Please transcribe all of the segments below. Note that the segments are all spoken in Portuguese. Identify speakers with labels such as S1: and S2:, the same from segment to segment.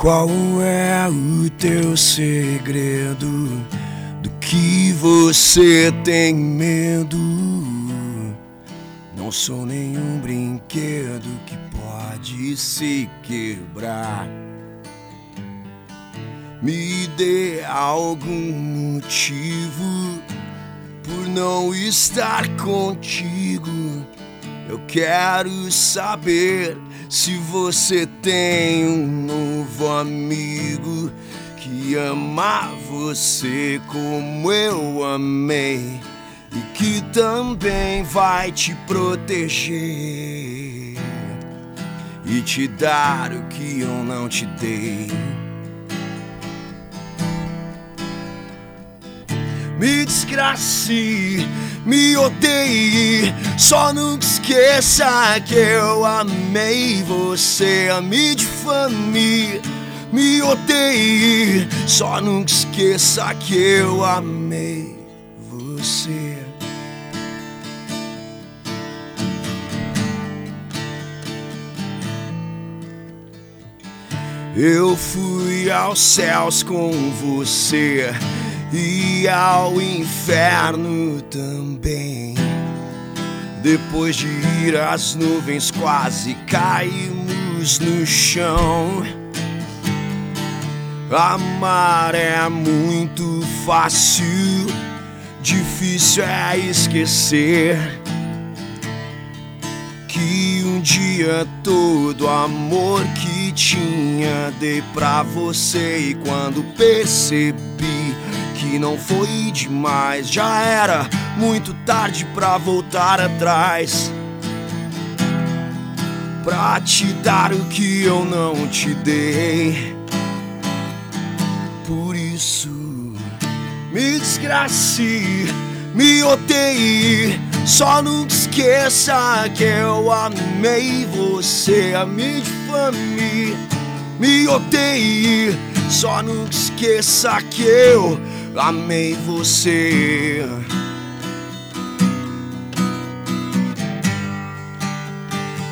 S1: Qual é o teu segredo? Do que você tem medo? Não sou nenhum brinquedo que pode se quebrar. Me dê algum motivo por não estar contigo. Eu quero saber se você tem um novo amigo que ama você como eu amei e que também vai te proteger e te dar o que eu não te dei. Me desgrace me odeie. Só nunca esqueça que eu amei você, me difame, me odeie. Só nunca esqueça que eu amei você. Eu fui aos céus com você e ao inferno também. Depois de ir às nuvens, quase caímos no chão. Amar é muito fácil, difícil é esquecer que um dia todo amor que tinha dei pra você e quando percebi que não foi demais. Já era muito tarde pra voltar atrás. Pra te dar o que eu não te dei. Por isso, me desgrace, me odeie. Só nunca esqueça que eu amei você, me difame, me odeie. Só nunca esqueça que eu amei você.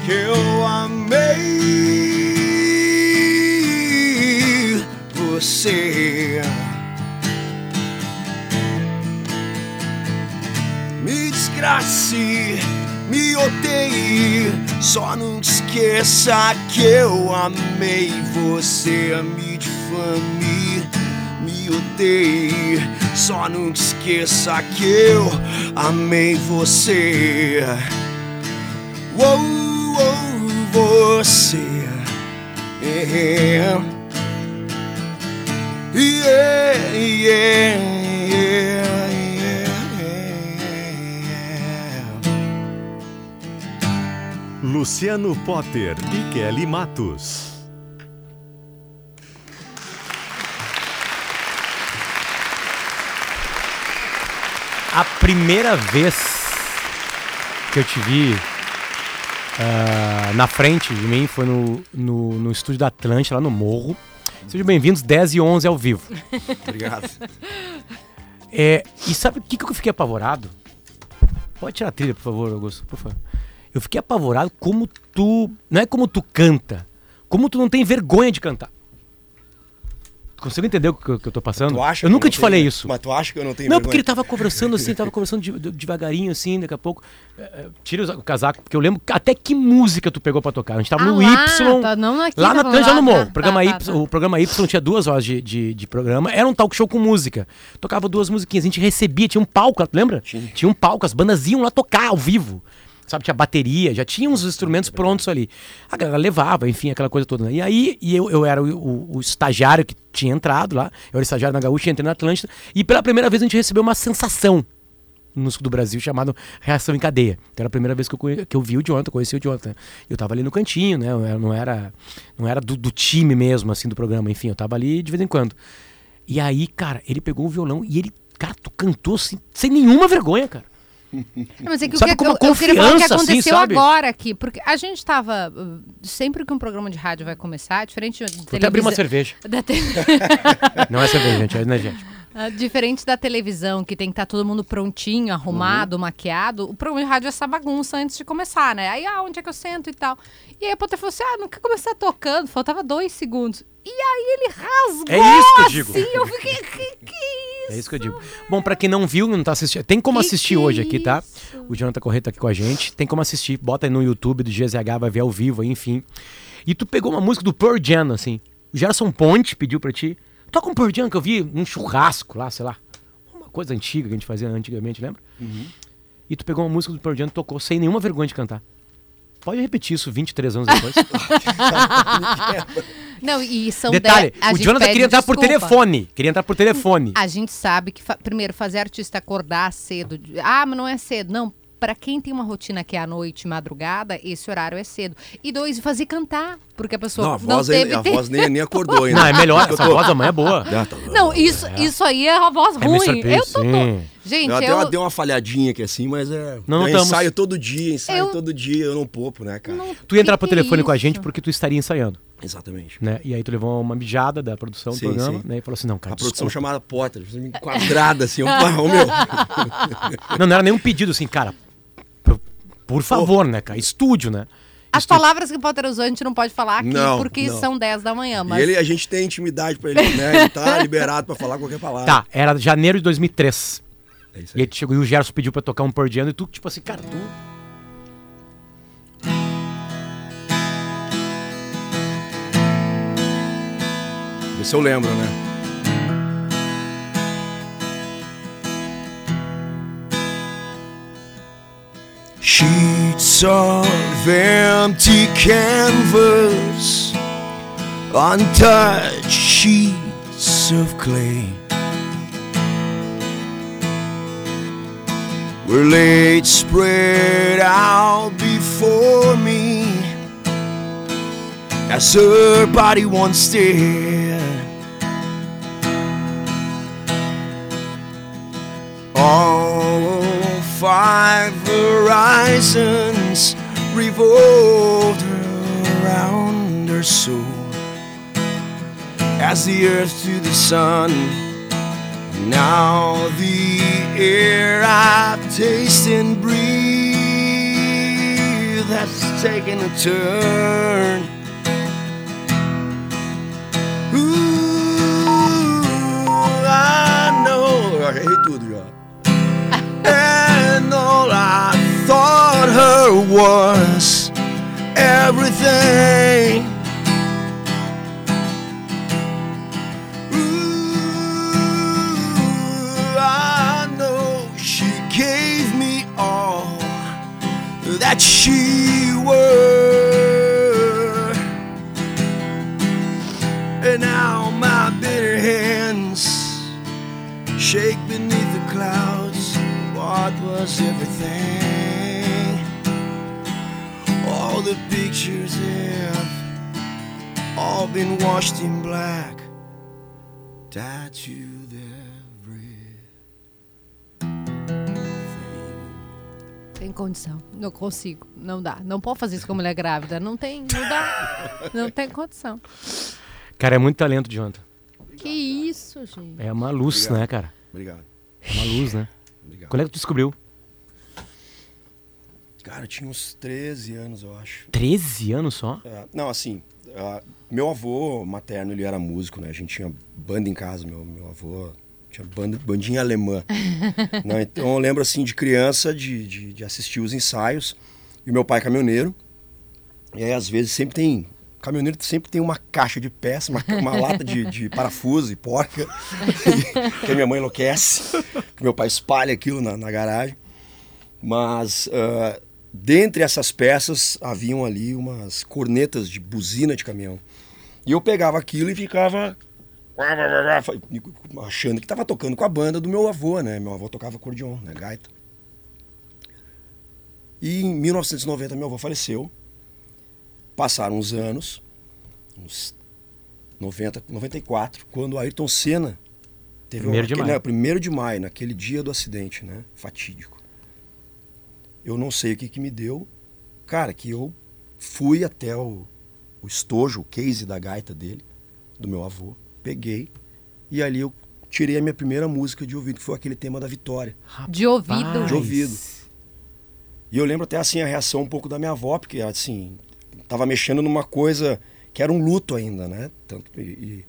S1: Que eu amei você. Me desgrace, me odeie. Só não esqueça que eu amei você, me difame odeie. Só não esqueça que eu amei você. Uou, uou, você. Yeah. Yeah, yeah,
S2: Luciano Potter e Kelly Matos.
S3: A primeira vez que eu te vi uh, na frente de mim foi no, no, no estúdio da Atlântica, lá no Morro. Sejam bem-vindos, 10 e 11 ao vivo.
S1: Obrigado.
S3: É, e sabe o que, que eu fiquei apavorado? Pode tirar a trilha, por favor, Augusto, por favor. Eu fiquei apavorado como tu. Não é como tu canta, como tu não tem vergonha de cantar. Consegue entender o que, eu, que eu tô passando? eu nunca eu te falei isso.
S1: Mas tu acha que eu não tenho
S3: Não,
S1: vergonha?
S3: porque ele tava conversando assim, tava conversando de, de, devagarinho assim, daqui a pouco. É, é tira o casaco, porque eu lembro até que música tu pegou pra tocar. A gente tava ah, no
S4: lá,
S3: Y.
S4: Tá, não aqui,
S3: lá
S4: na
S3: Tanja no Morro.
S4: Tá,
S3: programa
S4: tá,
S3: y,
S4: tá,
S3: O programa Y tinha duas horas de, de, de, programa. Era um talk show com música. Tocava duas musiquinhas. A gente recebia, tinha um palco, lembra? Tinha, tinha um palco, as bandas iam lá tocar ao vivo sabe, tinha bateria, já tinha uns instrumentos prontos ali. A galera levava, enfim, aquela coisa toda. Né? E aí e eu, eu era o, o, o, estagiário que tinha entrado lá, eu era estagiário na Gaúcha, entrei na Atlântida, e pela primeira vez a gente recebeu uma sensação no sul do Brasil chamado Reação em Cadeia. Então era a primeira vez que eu, conhe- que eu vi o Jonathan, conheci o Jonathan. Eu tava ali no cantinho, né? Eu não era, não era do, do time mesmo, assim, do programa. Enfim, eu tava ali de vez em quando. E aí, cara, ele pegou o violão e ele, cara, tu cantou assim, sem nenhuma vergonha, cara.
S4: Mas é que
S3: Sabe
S4: o que, eu, eu queria falar o que
S3: assim,
S4: aconteceu
S3: sabe?
S4: agora aqui. Porque a gente tava. uh, Sempre que um programa de rádio vai começar, diferente da
S3: Vou até abrir uma cerveja.
S4: te-
S3: Não é cerveja, gente, é energético.
S4: Ah, Diferente da televisão, que tem que estar todo mundo prontinho, arrumado,
S3: Uhum.
S4: maquiado, o programa de rádio é essa bagunça antes de começar, né? Aí, ah, onde é que eu sento e tal. E aí a Potter falou assim: ah, não quer começar tocando, faltava dois segundos. E aí ele rasgou.
S3: É isso que eu digo.
S4: Assim, eu fiquei, que, que isso?
S3: É isso que eu digo. Bom, pra quem não viu, não tá assistindo, tem como
S4: Que
S3: assistir
S4: que
S3: hoje aqui, tá?
S4: isso?
S3: O Jonathan Correia tá aqui com a gente. Tem como assistir. Bota aí no YouTube do GZH, vai ver ao vivo, aí, enfim. E tu pegou uma música do Pearl Jam, assim. O Gerson Ponte pediu pra ti. Toca um Pearl Jam que eu vi num churrasco lá, sei lá. Uma coisa antiga que a gente fazia antigamente, lembra? E tu pegou uma música do Pearl Jam e tocou sem nenhuma vergonha de cantar. Pode repetir isso 23 anos depois.
S4: Não, e são
S3: Detalhe,
S4: dez-
S3: o Jonathan queria entrar por
S4: desculpa.
S3: telefone. Queria entrar por telefone.
S4: A gente sabe que, fa- primeiro, fazer artista acordar cedo. de- Ah, mas não é cedo. Não, pra quem tem uma rotina que é à noite, madrugada, esse horário é cedo. E dois, fazer cantar. Porque a pessoa
S1: Não, a
S4: não,
S1: voz,
S4: teve
S1: aí, a voz nem, nem acordou ainda.
S3: Não, é melhor. Essa
S1: tô-
S3: voz da mãe é boa.
S1: Ah, tá-
S4: Não, isso, isso aí é uma voz
S3: É
S4: ruim.
S3: P,
S4: eu tô, tô-. Gente,
S1: Eu até
S4: eu,
S1: dei uma falhadinha aqui assim, mas é.
S3: Não
S1: eu
S3: notamos.
S1: ensaio todo dia, ensaio
S4: Eu-
S1: todo dia, eu não poupo, né, cara?
S4: não-
S3: Tu ia entrar
S4: é
S3: telefone com a gente porque tu estaria ensaiando,
S1: Exatamente.
S3: né? E aí tu levou uma mijada da produção do
S1: Sim,
S3: programa,
S1: sim.
S3: né? E falou assim, não, cara,
S1: A produção
S3: desculpa.
S1: chamada Potter, quadrada assim, ô, meu.
S3: Não, não era nenhum pedido assim, cara, por, favor, né, cara? Estúdio, né?
S4: As palavras que o Potter usou a gente não pode falar aqui
S1: Não,
S4: porque
S1: não.
S4: são 10 da manhã. Mas
S1: E ele, a gente tem intimidade pra ele, né? Ele tá liberado pra falar qualquer palavra.
S3: Tá, era janeiro de 2003.
S1: É isso
S3: E
S1: aí.
S3: aí tu chegou e o Gerson pediu pra tocar um Pearl Jam e tu, tipo assim, cara, tu...
S1: Vê se eu lembro, né? Sheets of empty canvas, untouched sheets of clay. Were laid spread out before me as her body once did. Five horizons revolved around her soul as the earth to the sun. Now the air I taste and breathe has taken a turn. Ooh, was everything. Ooh, I know she gave me all that she were. And now my bitter hands shake beneath the clouds. What was everything? All the pictures have all been washed in black, tattooed every.
S4: Tem condição. Não consigo. Não dá. Não pode fazer isso com mulher grávida. Não tem. Não dá. não tem condição.
S3: Cara, é muito talento, Jonathan.
S4: Que isso, gente.
S3: É uma luz,
S1: Obrigado.
S3: né, cara?
S1: Obrigado.
S3: É uma luz, né?
S1: Obrigado.
S3: Quando é que tu descobriu?
S1: Cara, eu tinha uns 13 anos, eu acho.
S3: 13 anos só?
S1: É, não, assim, ah, meu avô materno, ele era músico, né? A gente tinha banda em casa, meu, meu avô tinha banda, bandinha alemã. né? Então eu lembro, assim, de criança, de, de, de assistir os ensaios. E meu pai é caminhoneiro. E aí, às vezes, sempre tem... Caminhoneiro sempre tem uma caixa de peça, uma, uma lata de, de parafuso e porca. que a minha mãe enlouquece. Que meu pai espalha aquilo na, na garagem. Mas ah, dentre essas peças haviam ali umas cornetas de buzina de caminhão. E eu pegava aquilo e ficava achando que estava tocando com a banda do meu avô, né? Meu avô tocava acordeon, né? Gaita. E em 1990 meu avô faleceu. Passaram uns anos, uns 90, 94, quando o Ayrton Senna teve
S3: Primeiro de
S1: aquele,
S3: maio.
S1: né, primeiro de maio, naquele dia do acidente, né? Fatídico. Eu não sei o que, que me deu. Cara, que eu fui até o, o estojo, o case da gaita dele, do meu avô, peguei, e ali eu tirei a minha primeira música de ouvido, que foi aquele tema da Vitória.
S4: De ouvido.
S1: De ouvido. E eu lembro até assim a reação um pouco da minha avó, porque assim, tava mexendo numa coisa que era um luto ainda, né? Tanto, e, e-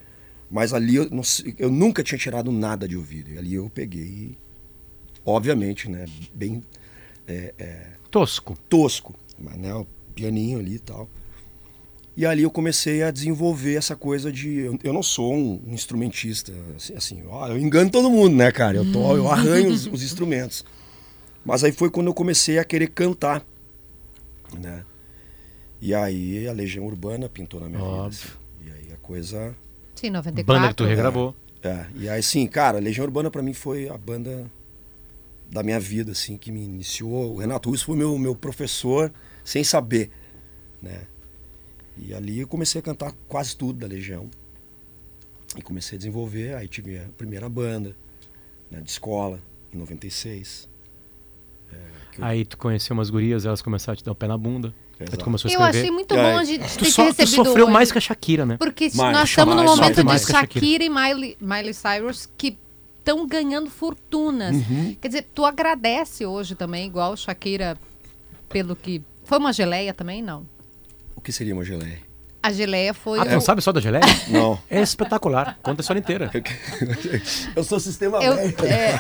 S1: mas ali eu, não eu nunca tinha tirado nada de ouvido. E ali eu peguei, e, obviamente, né? Bem é, é,
S3: Tosco.
S1: tosco, mas né, o pianinho ali e tal. E ali eu comecei a desenvolver essa coisa de. Eu, eu não sou um, um instrumentista, assim, assim, ó, eu engano todo mundo, né, cara? Eu, tô, eu arranho os, os instrumentos. Mas aí foi quando eu comecei a querer cantar, né? E aí a Legião Urbana pintou na minha vida.
S3: Óbvio.
S1: assim. E aí a coisa.
S4: Sim, 94.
S3: Banda que tu regravou.
S1: É, e aí, assim, cara, a Legião Urbana pra mim foi a banda da minha vida, assim, que me iniciou. O Renato Russo foi meu, meu professor sem saber, né? E ali eu comecei a cantar quase tudo da Legião. E comecei a desenvolver, aí tive a primeira banda, né, de escola, em 96. É, eu-
S3: Aí tu conheceu umas gurias, elas começaram a te dar o pé na bunda. Aí tu
S1: Exato.
S3: começou a
S4: Eu achei muito bom de, de
S3: Tu,
S4: ter
S3: so- tu
S4: recebido
S3: sofreu
S4: hoje.
S3: mais que a Shakira, né?
S4: Porque
S1: Mais,
S4: nós estamos no
S1: mais,
S4: momento
S3: sofre
S4: de
S3: mais a
S4: Shakira,
S3: Shakira.
S4: e Miley, Miley Cyrus que estão ganhando fortunas.
S1: Uhum.
S4: Quer dizer, tu agradece hoje também, igual Shakira, pelo que. Foi uma geleia também? Não.
S1: O que seria uma geleia?
S4: A geleia foi.
S3: Ah,
S4: o-
S3: não sabe só da geleia?
S1: Não.
S3: É espetacular. Conta a história inteira.
S1: eu sou sistema
S4: Eu, é, é.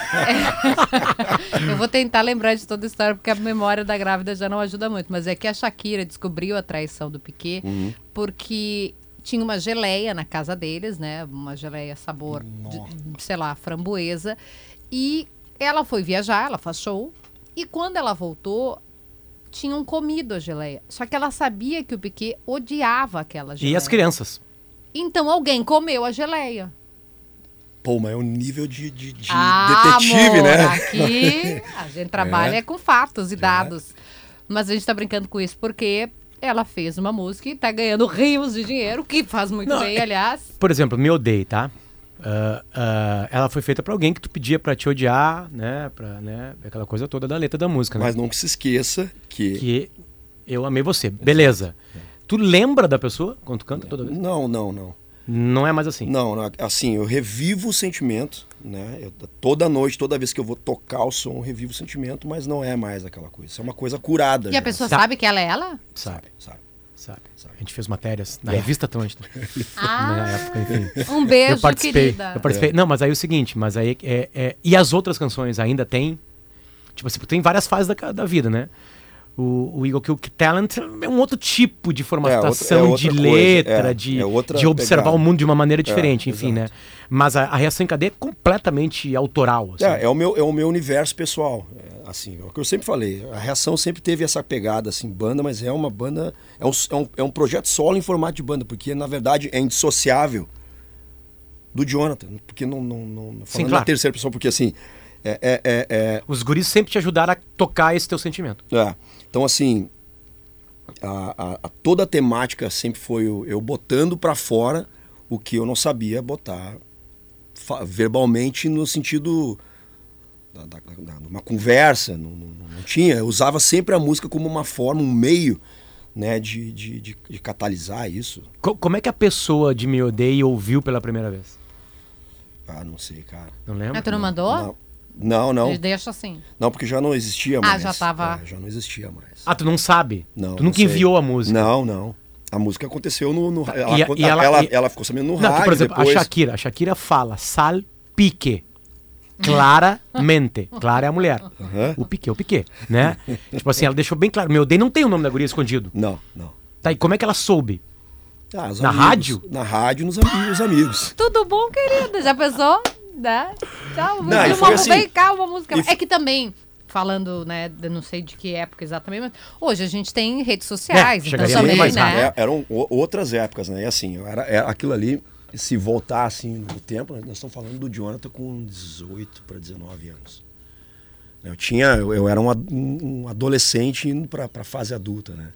S4: Eu vou tentar lembrar de toda a história, porque a memória da grávida já não ajuda muito. Mas é que a Shakira descobriu a traição do Piquet
S1: Uhum.
S4: porque tinha uma geleia na casa deles, né? Uma geleia sabor, de, sei lá, framboesa. E ela foi viajar, ela faz show. E quando ela voltou, tinham comido a geleia. Só que ela sabia que o Piquet odiava aquela geleia.
S3: E as crianças.
S4: Então alguém comeu a geleia.
S1: Pô, mas é um nível de, de, de
S4: Ah,
S1: detetive,
S4: amor,
S1: né?
S4: Aqui a gente trabalha
S1: É.
S4: com fatos e dados. Mas a gente tá brincando com isso porque ela fez uma música e tá ganhando rios de dinheiro, que faz muito
S3: Não,
S4: bem,
S3: é-
S4: aliás.
S3: Por exemplo, Me Odeie, tá? Ah, ah, ela foi feita pra alguém que tu pedia pra te odiar, né? Pra, né? Aquela coisa toda da letra da música, né?
S1: Mas não que se esqueça que.
S3: Que eu amei você. Beleza. Tu lembra da pessoa quando tu canta toda vez?
S1: Não, não, não.
S3: Não é mais assim.
S1: Não, não, assim, eu revivo o sentimento, né? Eu- toda noite, toda vez que eu vou tocar o som, eu revivo o sentimento, mas não é mais aquela coisa. Isso é uma coisa curada.
S4: E
S1: já,
S4: a pessoa
S3: Tá.
S4: sabe que ela é ela?
S3: Sabe,
S1: Sabe?
S3: sabe.
S1: Sabe.
S3: A gente fez matérias na
S1: É.
S3: revista Atlântida. na
S4: Ah,
S3: época, enfim.
S4: um beijo,
S3: eu participei.
S4: querida.
S3: Eu participei. Não, mas aí é o seguinte, mas aí é, é- E as outras canções ainda tem. Tipo assim, tem várias fases da, da vida, né? O, o Eagle Kill Talent é um outro tipo de formatação
S1: é outra
S3: de letra,
S1: é,
S3: de,
S1: é
S3: de observar
S1: pegada.
S3: o mundo de uma maneira diferente,
S1: É,
S3: enfim,
S1: exato.
S3: né? Mas a, a reação em cadeia é completamente autoral. assim.
S1: É, é o meu, é o meu universo pessoal. É, assim, é o que eu sempre falei. A reação sempre teve essa pegada, assim, banda, mas é uma banda. É um, é um, é um projeto solo em formato de banda, porque na verdade é indissociável do Jonathan. Porque não. não, não falando
S3: claro.
S1: na terceira pessoa, porque assim. É, é, é, é,
S3: Os guris sempre te ajudaram a tocar esse teu sentimento.
S1: É. Então, assim, a, a- a- toda a temática sempre foi o- eu botando pra fora o que eu não sabia botar verbalmente no sentido da, da- da- de uma conversa. Não, não- não tinha. Eu usava sempre a música como uma forma, um meio né, de, de, de, de catalisar isso.
S3: Co- como é que a pessoa de Me Odeie ouviu pela primeira vez?
S1: Ah, não sei, cara.
S3: Não lembra?
S4: Ah, tu não mandou?
S1: Não, não. Não,
S4: Deixa assim.
S1: não porque já não existia
S4: Ah,
S1: mais.
S4: já tava-
S1: É, já não existia mais.
S3: Ah, tu não sabe?
S1: Não,
S3: tu
S1: não
S3: nunca
S1: sei.
S3: enviou a música?
S1: Não, não. A música aconteceu no. no- ela,
S3: E a- e ela-
S1: ela,
S3: e-
S1: ela ficou sabendo no
S3: Não, que,
S1: rádio
S3: por exemplo,
S1: depois.
S3: a Shakira, a Shakira fala salpique. Claramente. Clara é a mulher.
S1: Aham.
S3: O Piquet, o Piquet, né? tipo assim, ela deixou bem claro. Meu, odeio não tem o nome da guria escondido.
S1: Não, não.
S3: Tá, e como é que ela soube?
S1: Ah,
S3: Na rádio?
S1: Na rádio, nos amigos, os amigos.
S4: Tudo bom, querida? Já pensou? Né?
S1: Não,
S4: uma,
S1: foi assim-
S4: vem cá, uma música.
S1: e
S4: É que também, falando, né, não sei de que época exatamente, mas hoje a gente tem redes
S3: É,
S4: sociais, então
S3: chegaria
S4: também,
S3: mais
S4: né?
S3: rápido.
S1: É, eram outras épocas, né? E assim, era, era aquilo ali, se voltar assim no tempo, né, nós estamos falando do Jonathan com 18 para 19 anos. Eu tinha, eu, eu era um, um adolescente indo pra, pra fase adulta, né?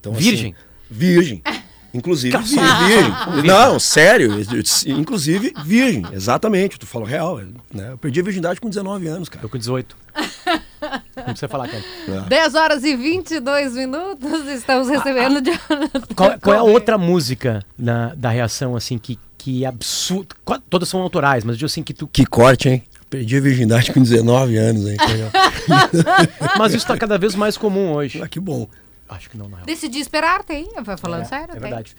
S1: Então, assim,
S3: Virgem?
S1: Virgem. Inclusive
S3: Cacete.
S1: virgem. Não, sério. Inclusive virgem. Exatamente. Tu falou real. Né? Eu perdi a virgindade com 19 anos, cara.
S3: Eu com 18. Não precisa falar, cara.
S4: 10 horas e 22 minutos, estamos recebendo de...
S3: Qual, qual é a outra música na- da reação, assim, que, que absurdo. qual- Todas são autorais, mas eu digo assim que tu.
S1: Que corte, hein? Perdi a virgindade com 19 anos, hein?
S3: Mas isso tá cada vez mais comum hoje.
S1: Ah, que bom.
S3: Acho que não, na real.
S4: Decidi esperar, tem. Vai falando sério,
S3: É
S4: tem.
S3: verdade.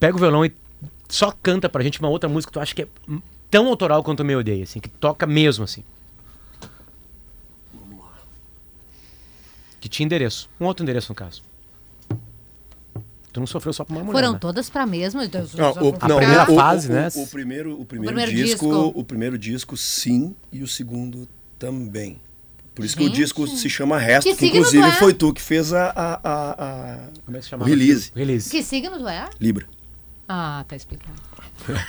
S3: Pega o violão e só canta pra gente uma outra música que tu acha que é tão autoral quanto o meu odeia, assim, que toca mesmo, assim. Que tinha endereço. Um outro endereço, no caso. Tu não sofreu só pra uma mulher,
S4: Foram
S3: né?
S4: todas pra mesma? Deus,
S1: Não, o,
S3: A
S1: não,
S3: primeira
S1: o- o-
S3: fase,
S1: o,
S3: né?
S1: O, primeiro, o primeiro,
S4: primeiro
S1: disco,
S4: disco.
S1: o primeiro disco, sim, e o segundo também. Por isso que
S4: Gente.
S1: o disco se chama Resto,
S4: Que
S1: que,
S4: signo
S1: inclusive
S4: é?
S1: foi tu que fez a, a, a, a-
S3: Como é que se
S1: o
S3: chamava?
S1: release.
S3: Release.
S4: Que signo tu é?
S1: Libra.
S4: Ah, tá explicado.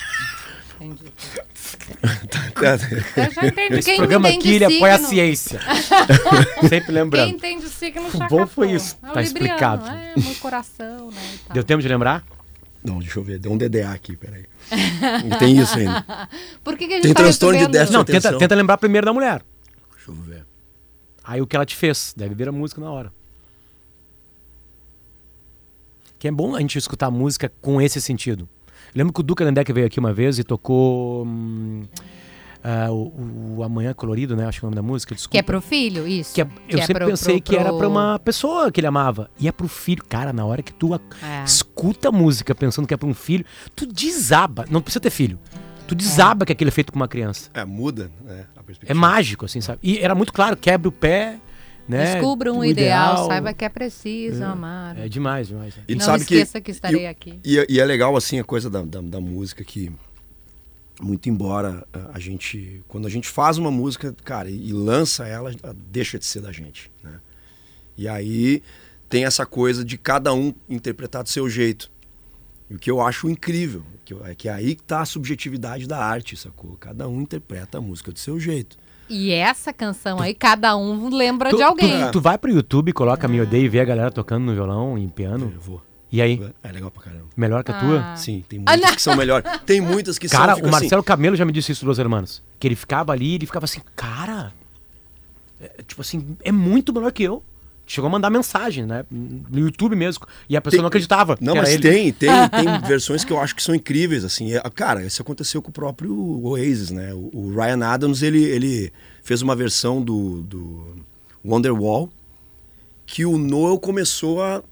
S4: Entendi. Eu já entendi.
S3: Esse
S4: Quem
S3: programa
S4: entende
S3: aqui, ele
S4: signo,
S3: apoia a ciência. Sempre
S4: Quem
S3: lembrando.
S4: entende signo
S3: O
S4: já
S3: bom foi isso,
S4: É
S3: tá
S4: libriano,
S3: explicado.
S4: É, meu coração, né? e tal.
S3: Deu tempo de lembrar?
S1: Não, deixa eu ver, deu um DDA aqui, peraí. Não tem isso ainda.
S4: Por que, que a gente
S1: Tem
S4: tá
S1: transtorno de
S4: recebendo-
S1: déficit
S3: Não,
S1: atenção.
S3: tenta, tenta lembrar primeiro da mulher.
S1: Deixa eu ver.
S3: Aí o que ela te fez. Deve vir a música na hora. Que é bom a gente escutar música com esse sentido. Lembro que o Duca Lendeck veio aqui uma vez e tocou hum, ah, o, o Amanhã Colorido, né? Acho que é o nome da música. Desculpa.
S4: Que é pro filho, isso.
S3: Que é- eu
S4: Que é
S3: sempre
S4: pro-
S3: pensei
S4: pro-
S3: que era
S4: pro-
S3: pra uma pessoa que ele amava. E é pro filho. Cara, na hora que tu a-
S4: É.
S3: escuta a música pensando que é pra um filho, tu desaba. Não precisa ter filho. Tu desaba que aquilo é feito com uma criança.
S1: É, muda, né? A
S3: É
S1: perspectiva.
S3: mágico, assim, sabe? E era muito claro, quebra o pé, né?
S4: Descubra um
S3: O
S4: ideal, saiba que é preciso amar.
S3: É demais, demais. né?
S1: E
S4: Não
S1: sabe que-
S4: esqueça que, estarei
S1: e-
S4: aqui.
S1: E, e é legal, assim, a coisa da, da, da música que, muito embora a- a gente, quando a gente faz uma música, cara, e, e lança ela, ela deixa de ser da gente, né? E aí tem essa coisa de cada um interpretar do seu jeito. E o que eu acho incrível, que é que aí que tá a subjetividade da arte, sacou? Cada um interpreta a música do seu jeito.
S4: E essa canção aí, cada um lembra
S3: Tu,
S4: de alguém.
S3: tu, tu vai pro YouTube, coloca Me Odeio e vê a galera tocando no violão, em piano.
S1: Eu vou.
S3: E aí?
S1: É legal pra caramba.
S3: Melhor que a
S4: Ah.
S3: tua?
S1: Sim, tem
S4: Ah,
S1: muitas
S4: não.
S1: que são melhores. Tem muitas que
S3: Cara,
S1: são. fica
S3: o
S1: assim,
S3: Marcelo Camelo já me disse isso dos irmãos. Que ele ficava ali e ele ficava assim, cara. é, tipo assim, é muito melhor que eu. Chegou a mandar mensagem, né? No YouTube mesmo. E a pessoa
S1: Tem-
S3: não acreditava.
S1: Não, mas
S3: ele.
S1: tem, tem, tem versões que eu acho que são incríveis, assim. É, Cara, isso aconteceu com o próprio Oasis, né? O, o Ryan Adams, ele, ele fez uma versão do, do Wonderwall que o Noel começou a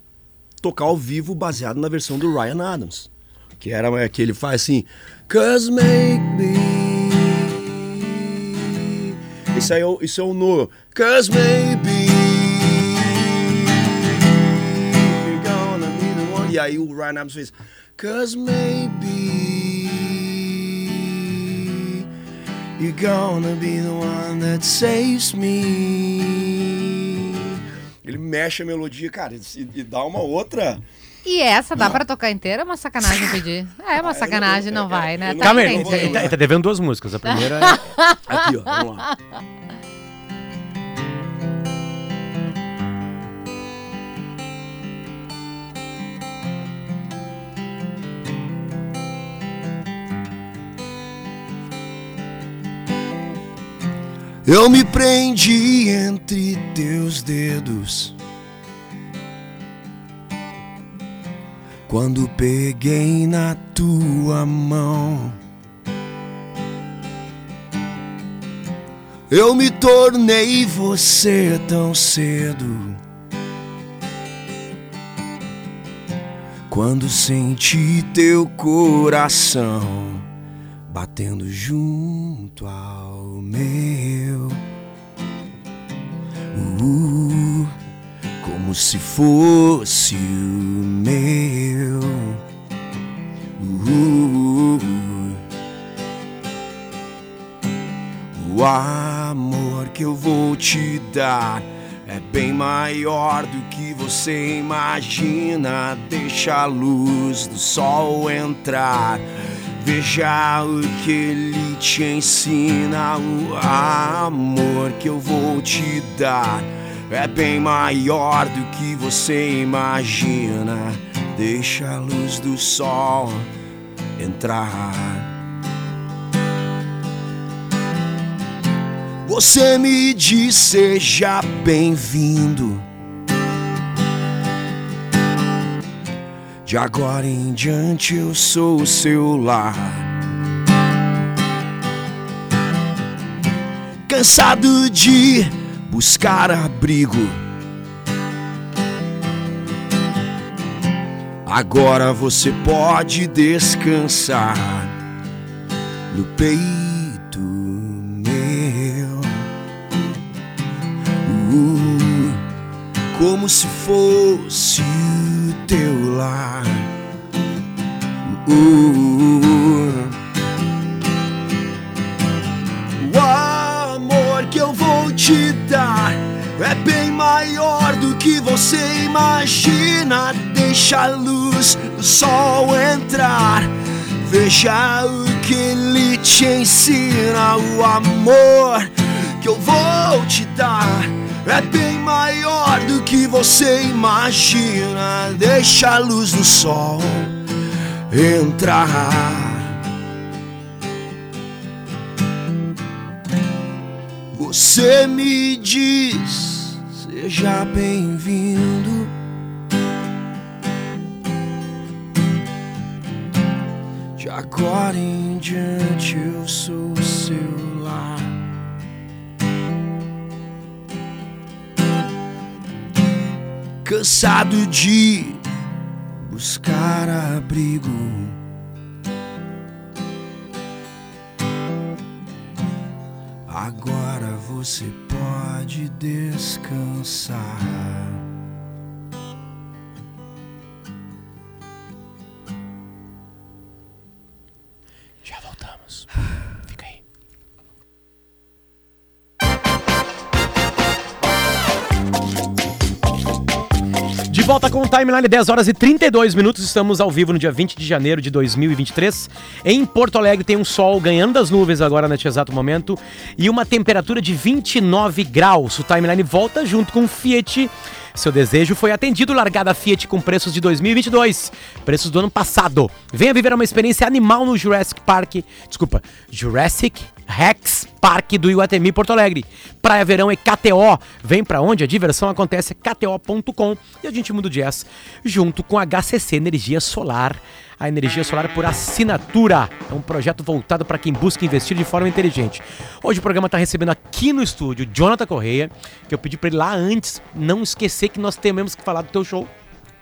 S1: tocar ao vivo baseado na versão do Ryan Adams. Que era é, que ele faz assim... Cause make me... Isso, aí é o, isso é o Noel. Cause maybe... E aí o Ryan Adams fez Cause maybe You're gonna be the one that saves me Ele mexe a melodia, cara, e, e dá uma outra
S4: E essa dá pra tocar inteira? É uma sacanagem pedir. É uma sacanagem, não vai, né?
S1: eu
S4: Tá
S3: Calma aí, tá, ele tá devendo duas músicas. A primeira é.
S1: Aqui, ó, vamos lá Eu me prendi entre teus dedos. Quando peguei na tua mão, eu me tornei você tão cedo. Quando senti teu coração batendo junto ao meu. Como se fosse o meu. Uh, o amor que eu vou te dar é bem maior do que você imagina. Deixa a luz do sol entrar Veja o que ele te ensina, o amor que eu vou te dar é bem maior do que você imagina. Deixa a luz do sol entrar. Você me diz seja bem-vindo. De agora em diante eu sou o seu lar. Cansado de buscar abrigo. Agora você pode descansar no peito meu, uh, como se fosse teu lar. Uh, o amor que eu vou te dar é bem maior do que você imagina. Deixa a luz do sol entrar. Veja o que ele te ensina. O amor que eu vou te dar é bem maior do que você imagina. Deixa a luz do sol entrar. Você me diz, seja bem-vindo. De agora em diante eu sou seu Cansado de buscar abrigo. Agora você pode descansar.
S3: Timeline, 10 horas e 32 minutos. Estamos ao vivo no dia 20 de janeiro de 2023. Em Porto Alegre tem um sol ganhando das nuvens agora neste exato momento e uma temperatura de 29 graus. O Timeline volta junto com o Fiat. Seu desejo foi atendido, largada Fiat com preços de 2022, preços do ano passado. Venha viver uma experiência animal no Jurassic Park, desculpa, Jurassic Rex Park do Iguatemi Porto Alegre. Praia Verão é KTO. Vem pra onde a diversão acontece, kto.com. E a gente muda o jazz junto com a HCC Energia Solar. A energia solar por assinatura. É um projeto voltado para quem busca investir de forma inteligente. Hoje o programa está recebendo aqui no estúdio Jonathan Correia, que eu pedi para ele lá antes não esquecer que nós temos que falar do teu show.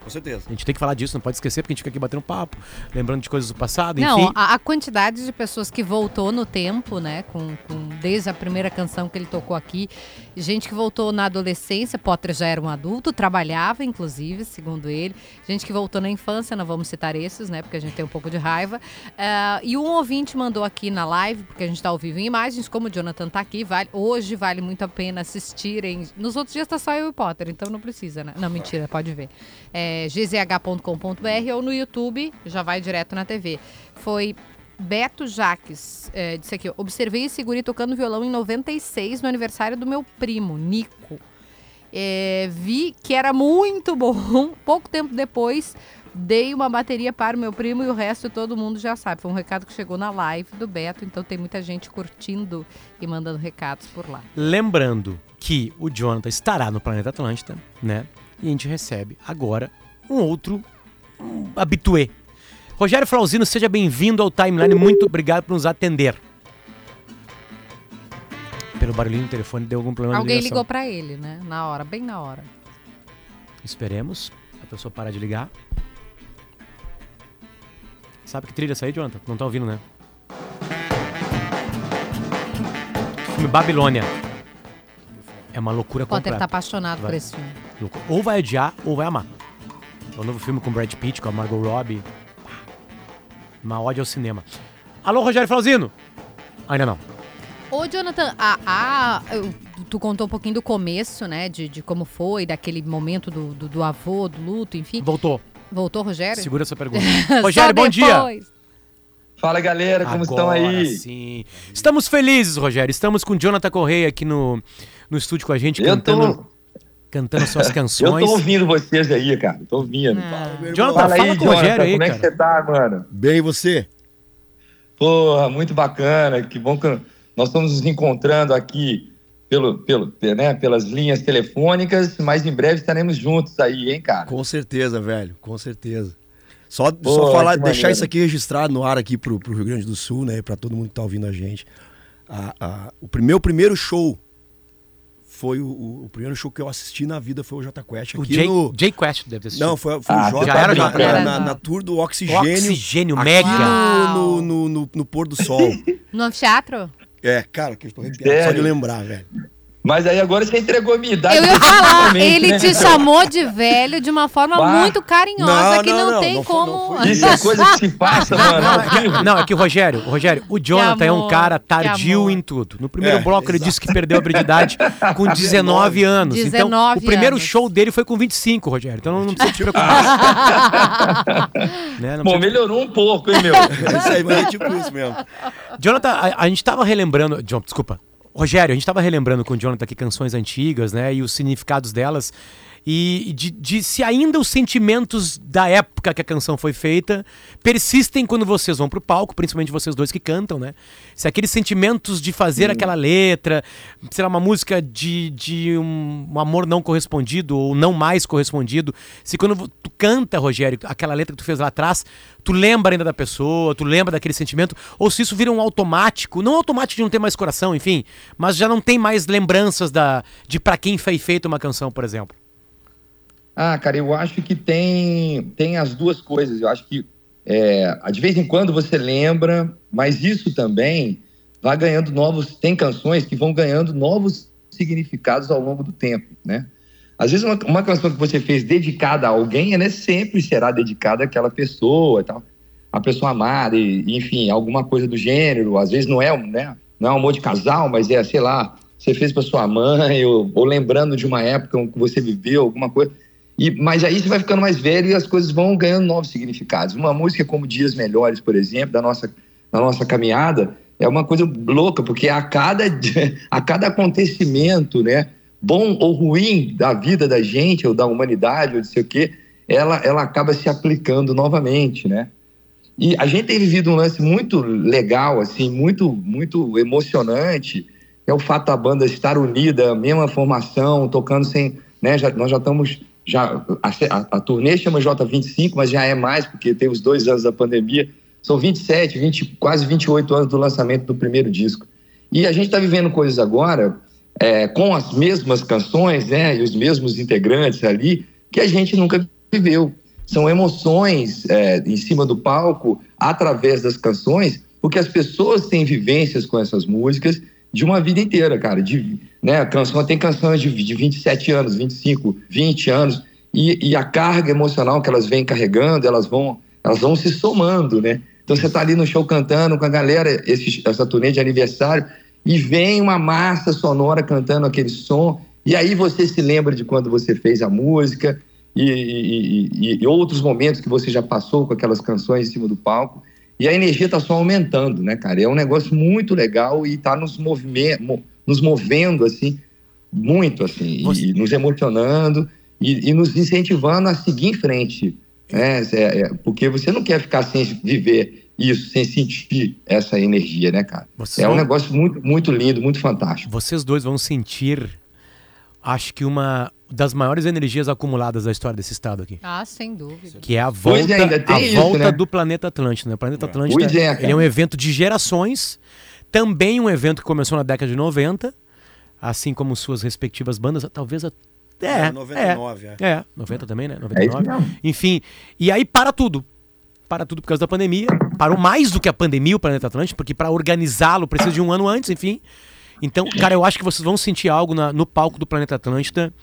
S1: Com certeza.
S3: A gente tem que falar disso, não pode esquecer, porque a gente fica aqui batendo papo, lembrando de coisas do passado,
S4: Não,
S3: enfim.
S4: a, a quantidade de pessoas que voltou no tempo, né? Com, com- desde a primeira canção que ele tocou aqui. Gente que voltou na adolescência, Potter já era um adulto, trabalhava, inclusive, segundo ele. Gente que voltou na infância, não vamos citar esses, né? Porque a gente tem um pouco de raiva. Ah, e um ouvinte mandou aqui na live, porque a gente está ao vivo em imagens, como o Jonathan tá aqui, vale, hoje vale muito a pena assistirem. Nos outros dias tá só eu e o Potter, então não precisa, né? Não, mentira, pode ver. É, gzh.com.br ou no YouTube, já vai direto na TV. Foi Beto Jaques, é, disse aqui, observei esse guri tocando violão em 96, no aniversário do meu primo, Nico. É, vi que era muito bom. Pouco tempo depois, dei uma bateria para o meu primo e o resto todo mundo já sabe. Foi um recado que chegou na live do Beto, então tem muita gente curtindo e mandando recados por lá.
S3: Lembrando que o Jonathan estará no Planeta Atlântida, né? E a gente recebe agora um outro um habituê. Rogério Flauzino, seja bem-vindo ao Timeline. Muito obrigado por nos atender. Pelo barulhinho do telefone, deu algum problema
S4: Alguém
S3: de
S4: ligou para ele, né? Na hora, bem na hora.
S3: Esperemos a pessoa parar de ligar. Sabe que trilha essa aí, Jonathan? Não tá ouvindo, né? Filme Babilônia. É uma loucura
S4: Potter
S3: completa.
S4: tá apaixonado
S3: Vai.
S4: por esse filme.
S3: Ou vai odiar ou vai amar. É o novo filme com Brad Pitt, com a Margot Robbie. Uma ódio ao cinema. Alô, Rogério Flauzino? Ainda não.
S4: Ô, Jonathan, a, a- tu contou um pouquinho do começo, né? De, de como foi, daquele momento do, do, do avô, do luto, enfim.
S3: Voltou.
S4: Voltou, Rogério?
S3: Segura essa pergunta. Rogério, bom dia.
S5: Fala galera, como estão aí?
S3: Sim. Estamos felizes, Rogério. Estamos com o Jonathan Correia aqui no, no estúdio com a gente,
S5: Eu
S3: cantando,
S5: tô-
S3: cantando suas
S5: Eu
S3: canções.
S5: tô ouvindo vocês aí, cara. Tô ouvindo.
S4: Ah.
S3: Jonathan,
S5: Fala
S3: fala
S5: aí,
S3: com o Rogério aí,
S5: como é que
S3: cara.
S5: você tá, mano?
S1: Bem, e você?
S5: Porra, muito bacana. Que bom que nós estamos nos encontrando aqui pelo, pelo, né, pelas linhas telefônicas, mas em breve estaremos juntos aí, hein, cara?
S1: Com certeza, velho, com certeza. Só,
S5: Pô,
S1: só falar, deixar
S5: maneiro.
S1: isso aqui registrado no ar aqui pro, pro Rio Grande do Sul, né? Pra todo mundo que tá ouvindo a gente. A- a- o meu primeiro show foi o, o- o primeiro show que eu assisti na vida foi o Jota Quest
S3: O
S1: aqui
S3: Jay,
S1: no.
S3: Jay Quest deve ter assistido.
S1: Não, foi, foi
S5: Ah,
S1: o Jota
S3: já era
S1: na-
S4: era.
S1: na- na tour do Oxigênio.
S3: Oxigênio,
S1: aqui
S3: mega.
S1: No, no, no, no- no pôr do sol.
S4: No anfiteatro?
S1: é, cara, que eu tô arrepiado só de lembrar, velho.
S5: Mas aí agora você entregou a minha idade.
S4: Eu ia falar, ele
S5: né?
S4: te chamou de velho de uma forma
S5: Bah.
S4: muito carinhosa
S1: Não,
S4: que
S1: não,
S4: não,
S1: não,
S4: tem
S1: não
S4: como.
S1: não foi
S5: Isso é coisa que se passa, mano.
S3: Não, é que,
S5: vivo.
S3: não, é que o Rogério, o Rogério, o Jonathan é um
S4: amor,
S3: cara tardio
S4: amor.
S3: em tudo. No primeiro
S1: É,
S3: bloco ele
S1: exato.
S3: disse que perdeu a habilidade com 19 anos. então,
S4: 19
S3: o primeiro
S4: anos.
S3: show dele foi com 25, Rogério. Então não, não precisa te preocupar. né? não
S5: Bom,
S3: precisa-
S5: melhorou um pouco, hein, meu?
S1: Isso aí, mas é tipo isso mesmo.
S3: Jonathan, a, a gente tava relembrando. John, desculpa. Rogério, a gente tava relembrando com o Jonathan aqui canções antigas, né? E os significados delas. E de, de se ainda os sentimentos da época que a canção foi feita persistem quando vocês vão pro palco, principalmente vocês dois que cantam, né? Se aqueles sentimentos de fazer aquela letra, sei lá, uma música de, de um, um amor não correspondido ou não mais correspondido, se quando tu canta, Rogério, aquela letra que tu fez lá atrás, tu lembra ainda da pessoa, tu lembra daquele sentimento, ou se isso vira um automático, não automático de não ter mais coração, enfim, mas já não tem mais lembranças da, de pra quem foi feita uma canção, por exemplo.
S5: Ah, cara, eu acho que tem, tem as duas coisas. Eu acho que é, de vez em quando você lembra, mas isso também vai ganhando novos. Tem canções que vão ganhando novos significados ao longo do tempo, né? Às vezes uma, uma canção que você fez dedicada a alguém, ela sempre será dedicada àquela pessoa, tal, a pessoa amada, e, enfim, alguma coisa do gênero. Às vezes não é, né? Não é um amor de casal, mas é, sei lá, você fez para sua mãe ou, ou lembrando de uma época que você viveu, alguma coisa. E, mas aí você vai ficando mais velho e as coisas vão ganhando novos significados. Uma música como Dias Melhores, por exemplo, da nossa, da nossa caminhada, é uma coisa louca, porque a cada, a cada acontecimento, né, bom ou ruim da vida da gente, ou da humanidade, ou de sei o quê, ela, ela acaba se aplicando novamente, né? E a gente tem vivido um lance muito legal, assim, muito, muito emocionante, é o fato da banda estar unida, a mesma formação, tocando sem, né, já, nós já estamos já a, a, a, turnê chama J25, mas já é mais, porque tem os dois anos da pandemia. São 27, 20, quase 28 anos do lançamento do primeiro disco. E a gente está vivendo coisas agora é, com as mesmas canções, né, e os mesmos integrantes ali, que a gente nunca viveu. São emoções é, em cima do palco, através das canções, porque as pessoas têm vivências com essas músicas de uma vida inteira, cara. De, né, canção tem canções de, de 27 anos, 25, 20 anos, e, e, a carga emocional que elas vêm carregando, elas vão, elas vão se somando, né? Então você tá ali no show cantando com a galera, esse, essa turnê de aniversário, e vem uma massa sonora cantando aquele som, e aí você se lembra de quando você fez a música, e, e, e outros momentos que você já passou com aquelas canções em cima do palco. E a energia está só aumentando, né, cara? É um negócio muito legal e está nos, nos movendo, assim, muito, assim, Você... e nos emocionando e, e, nos incentivando a seguir em frente, né? É, é, porque você não quer ficar sem viver isso, sem sentir essa energia, né, cara? Vocês é um negócio muito, muito lindo, muito fantástico.
S3: Vocês dois vão sentir, acho que uma das maiores energias acumuladas da história desse estado aqui.
S4: Ah, sem dúvida.
S3: Que é a volta, a
S5: isso,
S3: volta
S5: né?
S3: do planeta Atlântida. O planeta Atlântida
S5: Pois é,
S3: ele é um evento de gerações, também um evento que começou na década de 90, assim como suas respectivas bandas, talvez a é,
S1: É, 99,
S3: é.
S1: é.
S3: É, 90 também, né?
S5: É
S3: 99.
S5: isso mesmo.
S3: Enfim, e aí para tudo. Para tudo por causa da pandemia. Parou mais do que a pandemia, o Planeta Atlântico, porque para organizá-lo precisa de um ano antes, enfim. Então, cara, eu acho que vocês vão sentir algo na- no palco do Planeta Atlântida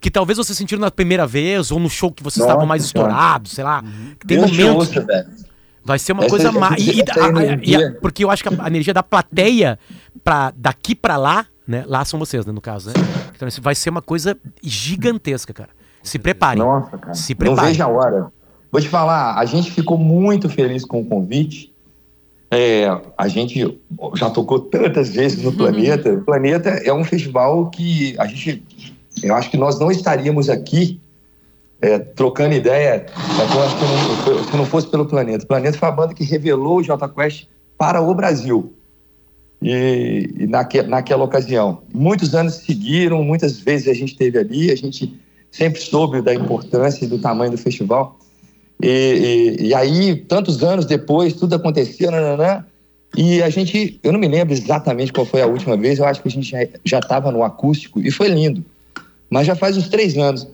S3: que talvez vocês sentiram na primeira vez ou no show que vocês
S5: Nossa
S3: estavam mais estourados, sei lá. Tem
S5: Deus te
S3: momentos.
S5: ouça.
S3: Vai ser uma
S5: Essa-
S3: coisa
S5: essa-
S3: má. E, e- e porque eu acho que a, a energia da plateia pra, daqui pra lá, né? Lá são vocês, né, no caso, né? Então isso vai ser uma coisa gigantesca, cara. Se preparem.
S5: Nossa, cara.
S3: Se
S5: Não
S3: preparem.
S5: vejo a hora. Vou te falar, a gente ficou muito feliz com o convite. É, a gente já tocou tantas vezes no Planeta. O Planeta é um festival que a gente, eu acho que nós não estaríamos aqui é, trocando ideia se não, se não fosse pelo Planeta. O Planeta foi a banda que revelou o Jota Quest para o Brasil. E, e naque, naquela ocasião. Muitos anos seguiram, muitas vezes a gente esteve ali, a gente sempre soube da importância e do tamanho do festival. E, e, e, aí, tantos anos depois, tudo aconteceu, nananã, e a gente, eu não me lembro exatamente qual foi a última vez, eu acho que a gente já estava no acústico, e foi lindo. Mas já faz uns três anos.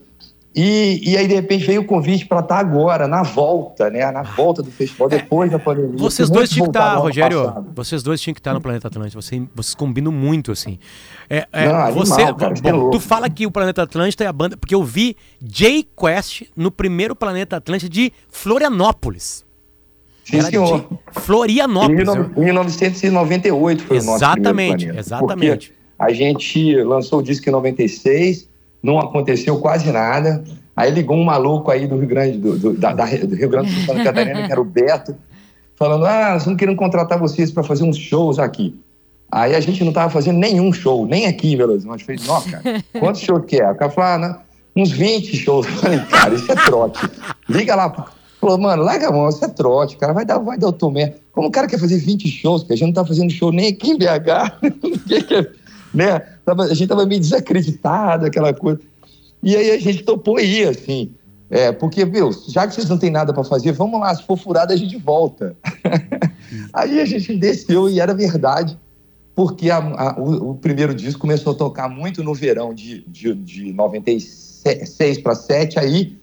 S5: E, e aí, de repente, veio o convite para estar tá agora, na volta, né? Na volta do festival, depois da pandemia.
S3: Vocês dois tinham que estar, tá, Rogério. Vocês dois tinham que estar tá no Planeta Atlântico. Vocês, vocês combinam muito, assim. É, é, Não, você, animal, cara, bom, tu fala que o Planeta Atlântico é a banda. Porque eu vi Jay Quest no primeiro Planeta Atlântico de Florianópolis.
S5: Sim, Era senhor.
S3: Florianópolis.
S5: Em 1998 foi
S3: exatamente, o nosso Exatamente, exatamente.
S5: A gente lançou o disco em 96 não aconteceu quase nada. Aí ligou um maluco aí do Rio Grande do, do, da, da, do Rio Grande do Santa Catarina, que era o Beto, falando: ah, nós estamos querendo contratar vocês para fazer uns shows aqui. Aí a gente não estava fazendo nenhum show, nem aqui em Belo Horizonte. Eu falei, nossa, cara, quantos shows que é? O cara falou, ah, não, uns 20 shows. Eu falei, cara, isso é trote. Liga lá. Falou, mano, larga a mão, isso é trote, cara, vai dar, vai dar o tomé. Como o cara quer fazer 20 shows, porque a gente não tá fazendo show nem aqui em BH, ninguém né? A gente tava meio desacreditado, aquela coisa. E aí a gente topou ir, assim. É, porque, viu, já que vocês não têm nada para fazer, vamos lá, se for furado a gente volta. aí a gente desceu e era verdade, porque a, a, o, o, primeiro disco começou a tocar muito no verão de, de, de 96 para 7 aí,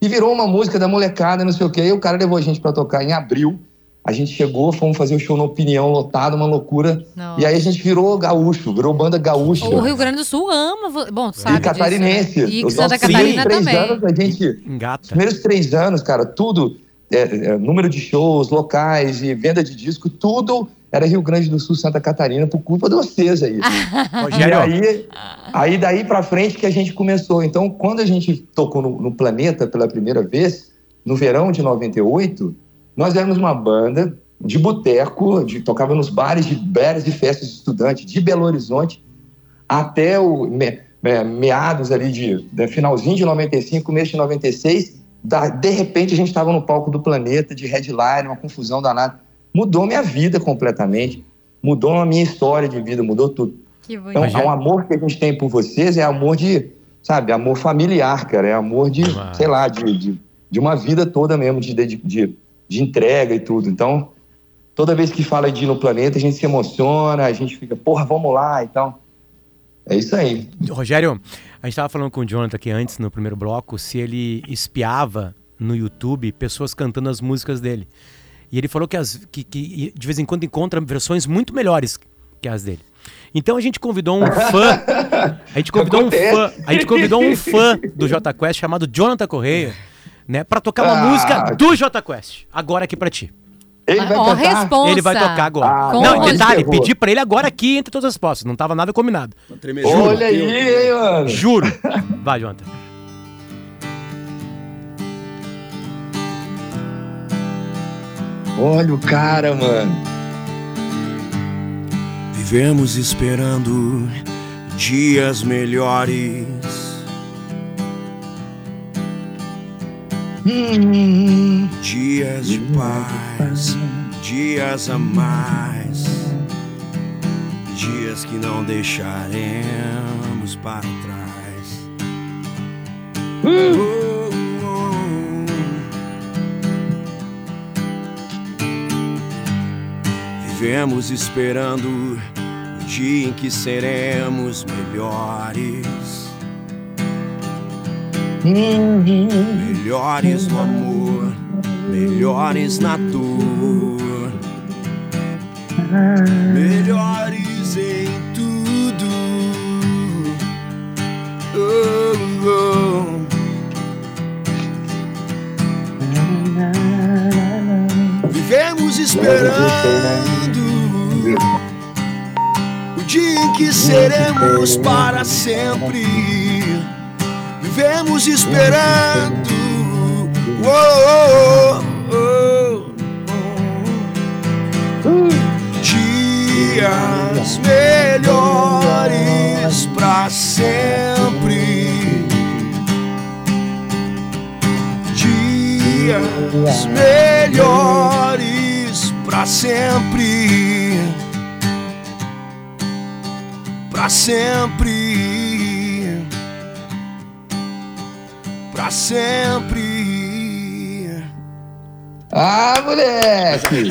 S5: e virou uma música da molecada, não sei o quê. E o cara levou a gente para tocar em abril a gente chegou, fomos fazer o show na Opinião, lotado, uma loucura. Nossa. E aí a gente virou gaúcho, virou banda gaúcha.
S4: O Rio Grande do Sul ama, bom, tu sabe
S5: E catarinense.
S4: Disso, né? E Santa Catarina
S5: três
S4: também.
S5: Anos, a gente, Engata. Os primeiros três anos, cara, tudo, é, é, número de shows, locais e venda de disco, tudo era Rio Grande do Sul, Santa Catarina, por culpa de vocês aí. Rogério. E aí, aí daí pra frente que a gente começou. Então, quando a gente tocou no, no Planeta pela primeira vez, no verão de 98 nós éramos uma banda de boteco, de, tocava nos bares de bares e festas de estudantes de Belo Horizonte até o me, me, meados ali de, de, finalzinho de 95, começo de 96. Da, de repente a gente estava no palco do Planeta de headline, uma confusão danada. Mudou minha vida completamente, mudou a minha história de vida, mudou tudo. então, é um amor que a gente tem por vocês é amor de, sabe, amor familiar, cara, é amor de, sei lá, de, de, de uma vida toda mesmo, de, de, de de entrega e tudo. Então, toda vez que fala de ir no planeta, a gente se emociona, a gente fica, porra, vamos lá e tal. É isso aí.
S3: Rogério, a gente estava falando com o Jonathan aqui antes, no primeiro bloco, se ele espiava no YouTube pessoas cantando as músicas dele. E ele falou que, as, que, que de vez em quando encontra versões muito melhores que as dele. Então a gente convidou um fã. A gente convidou um fã. A gente convidou um fã do J Quest chamado Jonathan Correia né, para tocar uma ah, música do J Quest. Agora aqui para ti.
S5: Ele vai, oh,
S4: responsa.
S3: ele vai tocar agora. Ah, não, detalhe, pedi pra ele agora aqui entre todas as postas. Não tava nada combinado.
S5: Juro. Olha aí, hein, mano.
S3: Juro. Vai, Jonathan.
S5: Olha o cara, mano.
S1: Vivemos esperando dias melhores Dias de paz, dias a mais, dias que não deixaremos para trás. Oh, oh. Vivemos esperando o dia em que seremos melhores Melhores no amor, melhores na dor, melhores em tudo. Oh, oh. Vivemos esperando o dia em que seremos para sempre vivemos esperando. Oh, oh, oh, Dias melhores pra sempre. Dias melhores pra sempre. Pra sempre. Pra sempre.
S5: Ah, moleque!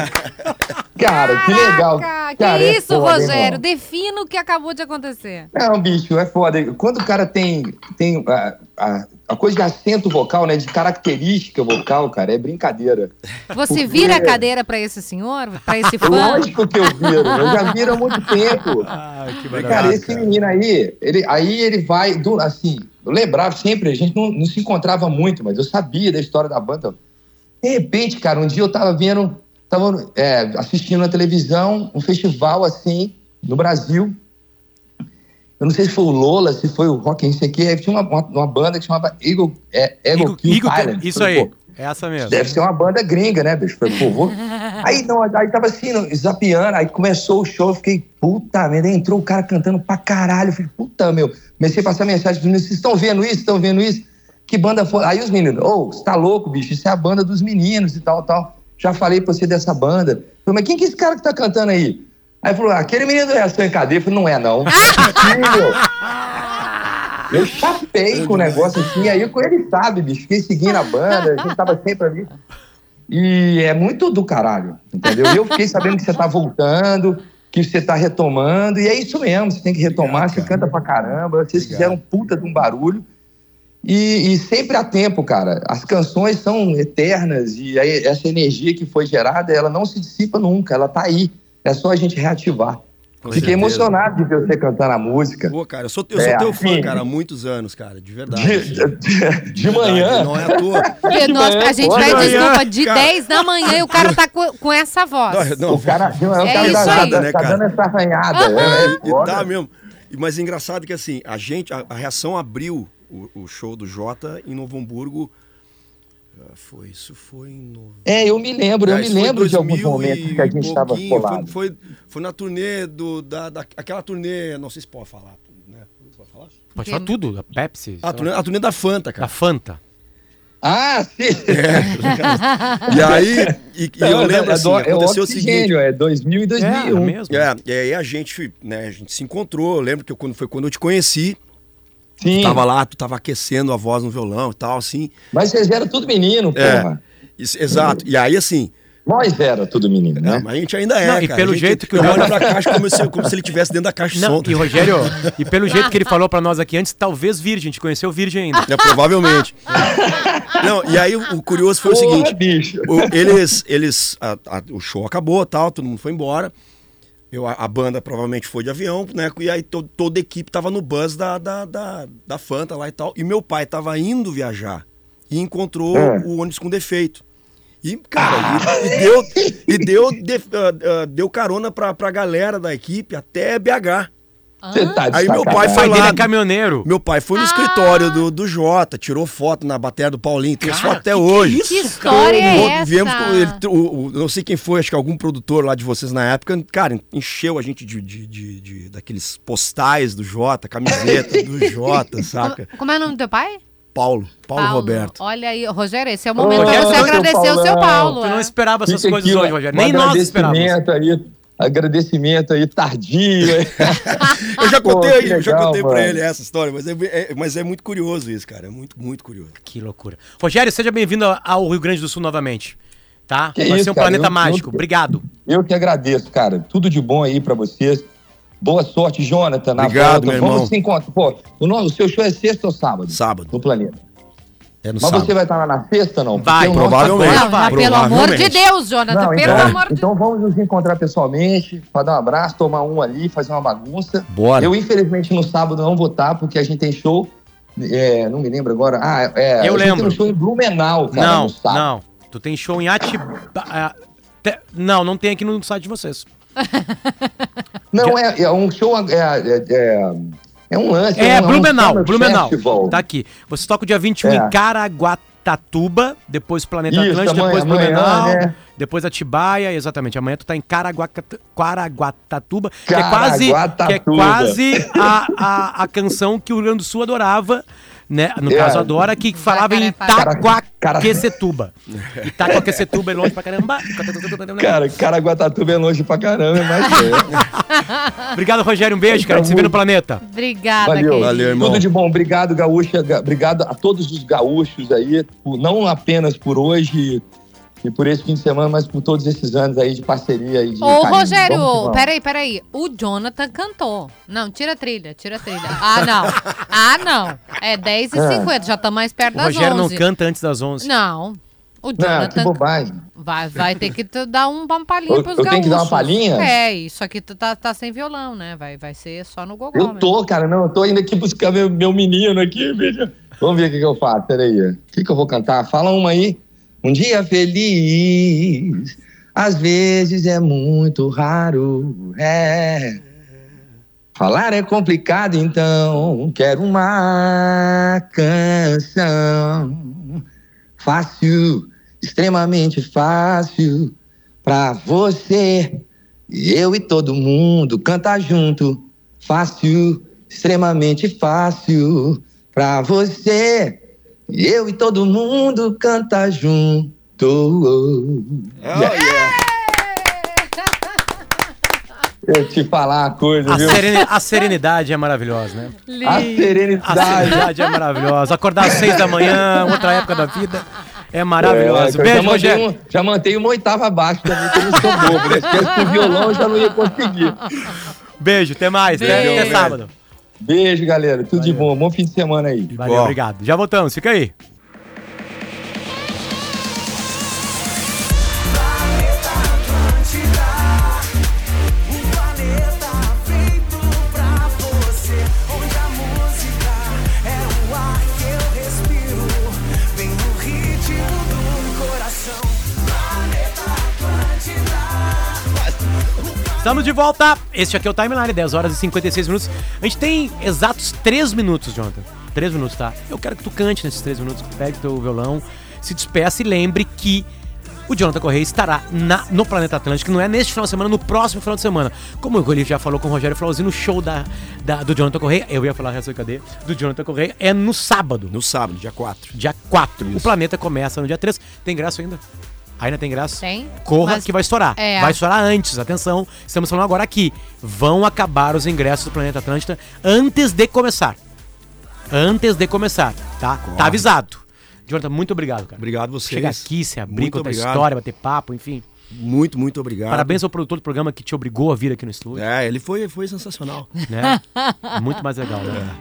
S5: Cara, que legal.
S4: Caraca,
S5: Cara,
S4: que
S5: é
S4: isso,
S5: foda,
S4: Rogério?
S5: irmão.
S4: Defina o que acabou de acontecer.
S5: Não, bicho, é foda. Quando o cara tem, tem a, a, a coisa de acento vocal, né? De característica vocal, cara, é brincadeira.
S4: Você
S5: Porque-
S4: vira a cadeira pra esse senhor? Pra esse fã?
S5: Lógico que eu viro. Eu já viro há muito tempo.
S3: Ah, que
S5: Cara, esse menino aí, ele, aí ele vai, do- assim, eu lembrava sempre, a gente não, não se encontrava muito, mas eu sabia da história da banda. De repente, cara, um dia eu tava vendo, tava é, assistindo na televisão um festival assim, no Brasil. Eu não sei se foi o Lola, se foi o Rock, não sei o quê. Aí tinha uma, uma, uma banda que chamava Eagle, é, Eagle
S3: Igor-
S5: Kill
S3: Igor-
S5: Island.
S3: isso
S5: Falei,
S3: aí. É essa mesmo.
S5: Deve ser uma banda gringa, né, bicho? Falei, pô, vou... Aí, não, aí tava assim, no- zapeando, aí começou o show, eu fiquei, puta merda, aí entrou o cara cantando pra caralho, eu falei, puta, meu. Comecei a passar mensagem pros meninos, vocês estão vendo isso, estão vendo isso? Que banda foi? Aí os meninos, ô, você tá louco, bicho, isso é a banda dos meninos e tal, tal. Já falei pra você dessa banda. Falei, mas quem que é esse cara que tá cantando aí? Aí falou, aquele menino do Reação em Cadeia. Eu falei, não é não. Eu chapei com o negócio assim, aí com ele sabe, bicho. Fiquei seguindo a banda, a gente tava sempre ali. E é muito do caralho, entendeu? E eu fiquei sabendo que você tá voltando, que você tá retomando, e é isso mesmo, você tem que retomar,
S1: Obrigado,
S5: você
S1: cara.
S5: canta pra caramba, vocês
S1: Obrigado.
S5: fizeram um puta de um barulho. E, e sempre há tempo, cara. As canções são eternas e aí essa energia que foi gerada, ela não se dissipa nunca, ela tá aí. É só a gente reativar.
S1: Com
S5: Fiquei
S1: certeza.
S5: emocionado de ver você cantando a música.
S1: Pô, cara, eu sou, eu sou
S5: É,
S1: teu fã,
S5: assim,
S1: cara, há muitos anos, cara, de verdade.
S5: De,
S1: assim.
S5: de- de
S1: Verdade,
S5: manhã.
S1: Não é à toa.
S4: Porque nós, a gente pede desculpa de
S1: cara.
S4: 10 da manhã e o cara tá com, com essa voz.
S1: Não,
S5: O cara, o cara
S4: É
S5: tá,
S4: isso
S5: tá-
S4: aí.
S5: tá-
S1: né,
S5: tá
S1: cara?
S5: dando essa arranhada. É, é foda.
S1: tá mesmo. E- Mas é engraçado que assim, a gente, a, a reação abriu o, o show do Jota em Novo Hamburgo. Ah, Foi, isso foi em novembro.
S5: É, eu me lembro, eu
S1: É,
S5: me lembro de alguns
S1: 2000
S5: momentos que a gente estava colado.
S1: Foi, foi, foi na turnê do, da, da, aquela turnê, não sei se pode falar, né? Pode falar?
S3: Pode falar tudo, da Pepsi.
S1: A turnê, a turnê da Fanta,
S3: Da
S1: cara.
S3: Fanta.
S5: Ah, sim!
S1: E aí, e, e eu lembro assim,
S5: é, do- é o
S1: aconteceu o seguinte.
S5: é 2000 e 2001.
S3: É, mesmo.
S1: É, e aí a gente, né, a gente se encontrou. Eu lembro que eu, quando foi quando eu te conheci,
S5: Sim,
S1: tava lá, tu tava aquecendo a voz no violão e tal, assim.
S5: mas vocês eram tudo menino,
S1: É.
S5: porra.
S1: Isso, exato. E aí, assim,
S5: Nós era tudo menino,
S1: é,
S5: né?
S1: mas a gente ainda é,
S3: Não, e
S1: cara.
S3: pelo jeito que o
S1: olha
S3: Jonas-
S1: pra caixa como se, como se ele estivesse dentro da caixa de
S3: Não,
S1: som. tá
S3: e Rogério, e pelo jeito que ele falou pra nós aqui antes, talvez virgem, a gente conheceu virgem ainda.
S1: É, provavelmente. Não, e aí o, o curioso foi o
S5: Porra,
S1: seguinte:
S5: bicho.
S1: o, eles, eles, a- a- o show acabou, tal, todo mundo foi embora. Eu, a, banda provavelmente foi de avião, né? E aí to- toda a equipe tava no bus da, da, da, da Fanta lá e tal. E meu pai tava indo viajar e encontrou
S5: É.
S1: o ônibus com defeito. E, cara, e, e deu, e deu, de- ah, ah, deu carona pra, pra galera da equipe até BH.
S5: Você tá de
S1: Aí meu pai foi
S3: dele
S1: lá.
S3: é caminhoneiro.
S1: Meu pai foi no escritório do, do Jota, tirou foto na bateria do Paulinho, tem
S3: Cara,
S1: fotos até
S3: que
S1: hoje.
S3: é isso?
S4: Que história é
S1: Pô,
S4: essa?
S1: Viemos com ele, o, o- não sei quem foi, acho que algum produtor lá de vocês na época, cara, encheu a gente de, de, de- de- daqueles postais do Jota, camiseta do Jota, saca?
S4: Como, como é o nome do teu pai?
S1: Paulo, Paulo, Roberto.
S4: Olha aí, Rogério, esse é o momento pra você agradecer o seu. Paulo.
S3: Tu não
S4: é.
S3: esperava essas
S5: Fica
S3: coisas
S5: aqui,
S3: hoje, Rogério. Nem nós esperávamos.
S5: aí, agradecimento aí tardio.
S1: Eu já
S5: Pô,
S1: contei,
S5: que
S1: eu já
S5: legal,
S1: contei ele essa história, mas é, é- mas é muito curioso isso, cara. É muito, muito curioso.
S3: Que loucura. Rogério, seja bem-vindo ao Rio Grande do Sul novamente. Tá?
S5: Que
S3: Vai
S5: isso,
S3: ser um
S5: cara,
S3: planeta
S5: eu-
S3: mágico.
S5: eu-
S3: Obrigado.
S5: Eu que agradeço, cara. Tudo de bom aí pra vocês. Boa sorte, Jonathan. Na
S1: Obrigado,
S5: volta.
S1: meu
S5: Vamos
S1: irmão.
S5: se encontrar. Pô, o, nosso, o seu show é sexta ou sábado?
S1: Sábado.
S5: No planeta.
S1: É no
S5: Mas
S1: sábado.
S5: você vai estar lá na sexta, não?
S3: Vai,
S5: Porque
S1: provavelmente.
S4: Não, mas
S3: vai,
S4: pelo amor de. Deus, Jonathan,
S5: Não,
S4: pelo
S5: então,
S4: amor de
S5: então vamos nos encontrar pessoalmente, para dar um abraço, tomar um ali, fazer uma bagunça.
S1: Bora.
S5: Eu, infelizmente, no sábado não vou estar, porque a gente tem show. é, não me lembro agora. Ah, é.
S3: Eu
S5: a gente
S3: lembro.
S5: Tem um show em Blumenau, cara,
S3: não,
S5: no sábado.
S3: não. Tu tem show em Atibaia. Te- Não, não tem aqui no site de vocês.
S5: Não, é, é um show. É, é, é, é um lance.
S3: É,
S5: um,
S3: Blumenau,
S5: um
S3: Blumenau.
S5: festival.
S3: Tá aqui. Você toca o dia 21
S5: É.
S3: em Caraguatatuba, depois Planeta
S5: Isso,
S3: Atlântico,
S5: amanhã-
S3: depois
S5: amanhã,
S3: Blumenau,
S5: né?
S3: depois Atibaia, exatamente. Amanhã tu tá em Caraguata- Caraguatatuba, que é quase, que é
S5: Caraguatatuba.
S3: quase a, a, a canção que o Rio Grande do Sul adorava né? No
S5: É.
S3: caso, a Dora, que falava em. Itaquaquecetuba. Itaquaquecetuba é longe pra caramba.
S5: Cara, Caraguatatuba é longe pra caramba, mas é.
S3: Obrigado, Rogério. Um beijo, cara. A gente se vê no planeta.
S4: Obrigada,
S5: Valeu.
S4: querido.
S1: Valeu, irmão.
S5: Tudo de bom. Obrigado, Gaúcha. Ga- Obrigado a todos os gaúchos aí, não apenas por hoje e por esse fim de semana, mas por todos esses anos aí de parceria e de
S4: Ô,
S5: carinho.
S4: Rogério,
S5: Vamos vamos.
S4: peraí, peraí. O Jonathan cantou. Não, tira a trilha, tira a trilha. Ah, não. Ah, não. É 10h50, já tá mais perto
S3: O
S4: das
S3: Rogério
S4: 11.
S3: não canta antes das 11.
S4: Não. O
S5: Não, que
S4: Jonathan
S5: bobagem.
S4: vai, vai ter que dar um, uma palhinha
S5: Eu-
S4: pros
S5: eu tenho que dar uma
S4: gaúchos.
S5: palhinha?
S4: É, isso aqui tu tá, tá sem violão, né? Vai, vai ser só no gogó
S5: Eu
S4: mesmo.
S5: tô, cara, não, eu tô indo aqui buscar meu, meu menino aqui, bicho. Vamos ver o que, que eu faço, peraí. O que, que eu vou cantar? Fala uma aí. Um dia feliz, às vezes é muito raro, é. Falar é complicado, então quero uma canção fácil, extremamente fácil pra você. Eu e todo mundo cantar junto. Fácil, extremamente fácil pra você. E eu e todo mundo canta junto.
S1: Oh, yeah.
S5: Eu te falar uma coisa,
S3: A,
S5: viu?
S3: sereni- a serenidade é maravilhosa, né?
S5: A
S3: A
S5: serenidade.
S3: serenidade é maravilhosa. Acordar às seis da manhã, outra época da vida, é maravilhoso.
S5: É,
S3: Beijo,
S5: já, mantei
S3: Rogério.
S5: um- já mantei uma oitava abaixo também, que eu não sou bobo, né? Se tivesse com violão, eu já não ia conseguir.
S3: Beijo, até mais. Até,
S4: Beijo.
S3: até sábado.
S5: Beijo, galera. Tudo de bom. Bom fim de semana aí.
S3: Valeu,
S1: Igual.
S3: obrigado. Já voltamos, fica aí. Estamos de volta. Este aqui é o Timeline, 10 horas e 56 minutos. A gente tem exatos 3 minutos, Jonathan. 3 minutos, tá? Eu quero que tu cante nesses 3 minutos, pegue teu violão, se despeça e lembre que o Jonathan Correia estará na- no Planeta Atlântico, não é neste final de semana, no próximo final de semana. Como o já falou com o Rogério Flauzinho no show da, da- do Jonathan Correia, eu ia falar reação e cadê? Do Jonathan Correia, é no sábado,
S1: No sábado, dia 4.
S3: dia 4. O Planeta começa no dia 3. Tem graça ainda? Ainda tem graça?
S4: Tem.
S3: Corra
S4: Mas-
S3: que vai estourar.
S4: É.
S3: Vai estourar antes, atenção. Estamos falando agora aqui. Vão acabar os ingressos do Planeta Atlântida antes de começar. Antes de começar, tá? Tá avisado. Jonathan, muito obrigado, cara.
S1: Obrigado vocês.
S3: Chegar aqui, se abrir,
S1: Muito
S3: contar
S1: obrigado.
S3: história, bater papo, enfim.
S1: Muito, muito obrigado.
S3: Parabéns ao produtor do programa que te obrigou a vir aqui no estúdio,
S1: É, ele foi, foi sensacional.
S3: né? Muito mais legal, né?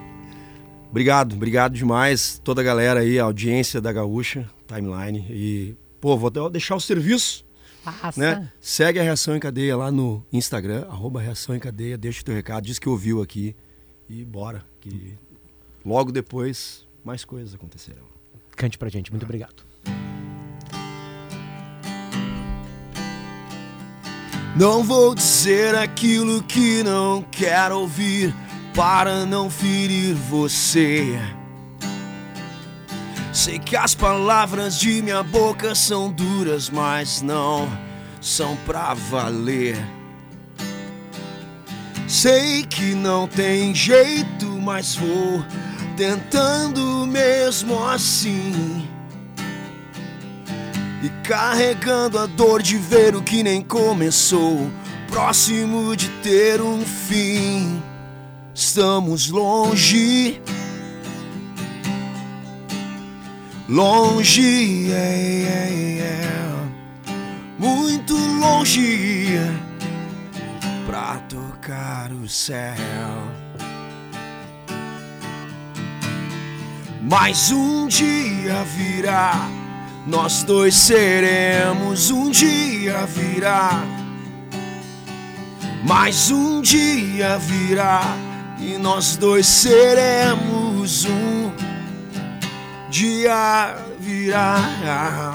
S1: Obrigado, obrigado demais. Toda a galera aí, a audiência da Gaúcha, Timeline. E, pô, vou de- deixar o serviço,
S4: Passa.
S1: né? Segue a Reação em Cadeia lá no Instagram, arroba Reação em Cadeia, deixa o teu recado, diz que ouviu aqui e bora. Que logo depois mais coisas acontecerão.
S3: Cante pra gente, muito obrigado.
S1: Não vou dizer aquilo que não quero ouvir para não ferir você. Sei que as palavras de minha boca são duras, mas não são pra valer. Sei que não tem jeito, mas vou tentando mesmo assim. E carregando a dor de ver o que nem começou, próximo de ter um fim. Estamos longe, longe, é, é, é, muito longe pra tocar o céu. Mas um dia virá, nós dois seremos. Um dia virá, mas um dia virá e nós dois seremos. Um dia virá.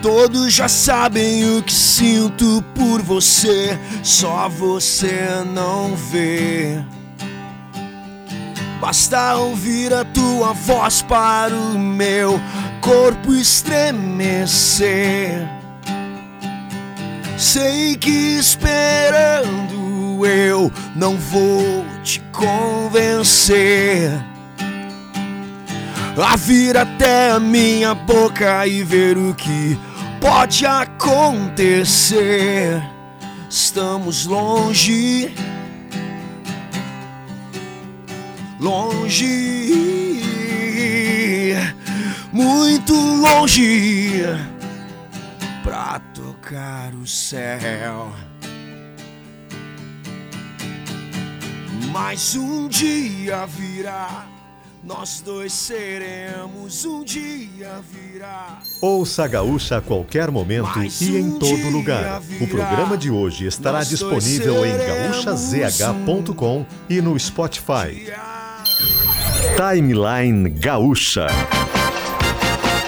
S1: Todos já sabem o que sinto por você, só você não vê. Basta ouvir a tua voz para o meu corpo estremecer. Sei que esperando eu não vou te convencer. A vir até a minha boca e ver o que pode acontecer. Estamos longe, longe, muito longe pra tocar o céu. Mas um dia virá, nós dois seremos, um dia virá.
S2: Ouça a Gaúcha a qualquer momento
S1: Mas
S2: e em
S1: um
S2: todo lugar. O
S1: virá,
S2: programa de hoje estará disponível em gaúchazh.com e no Spotify. Timeline Gaúcha.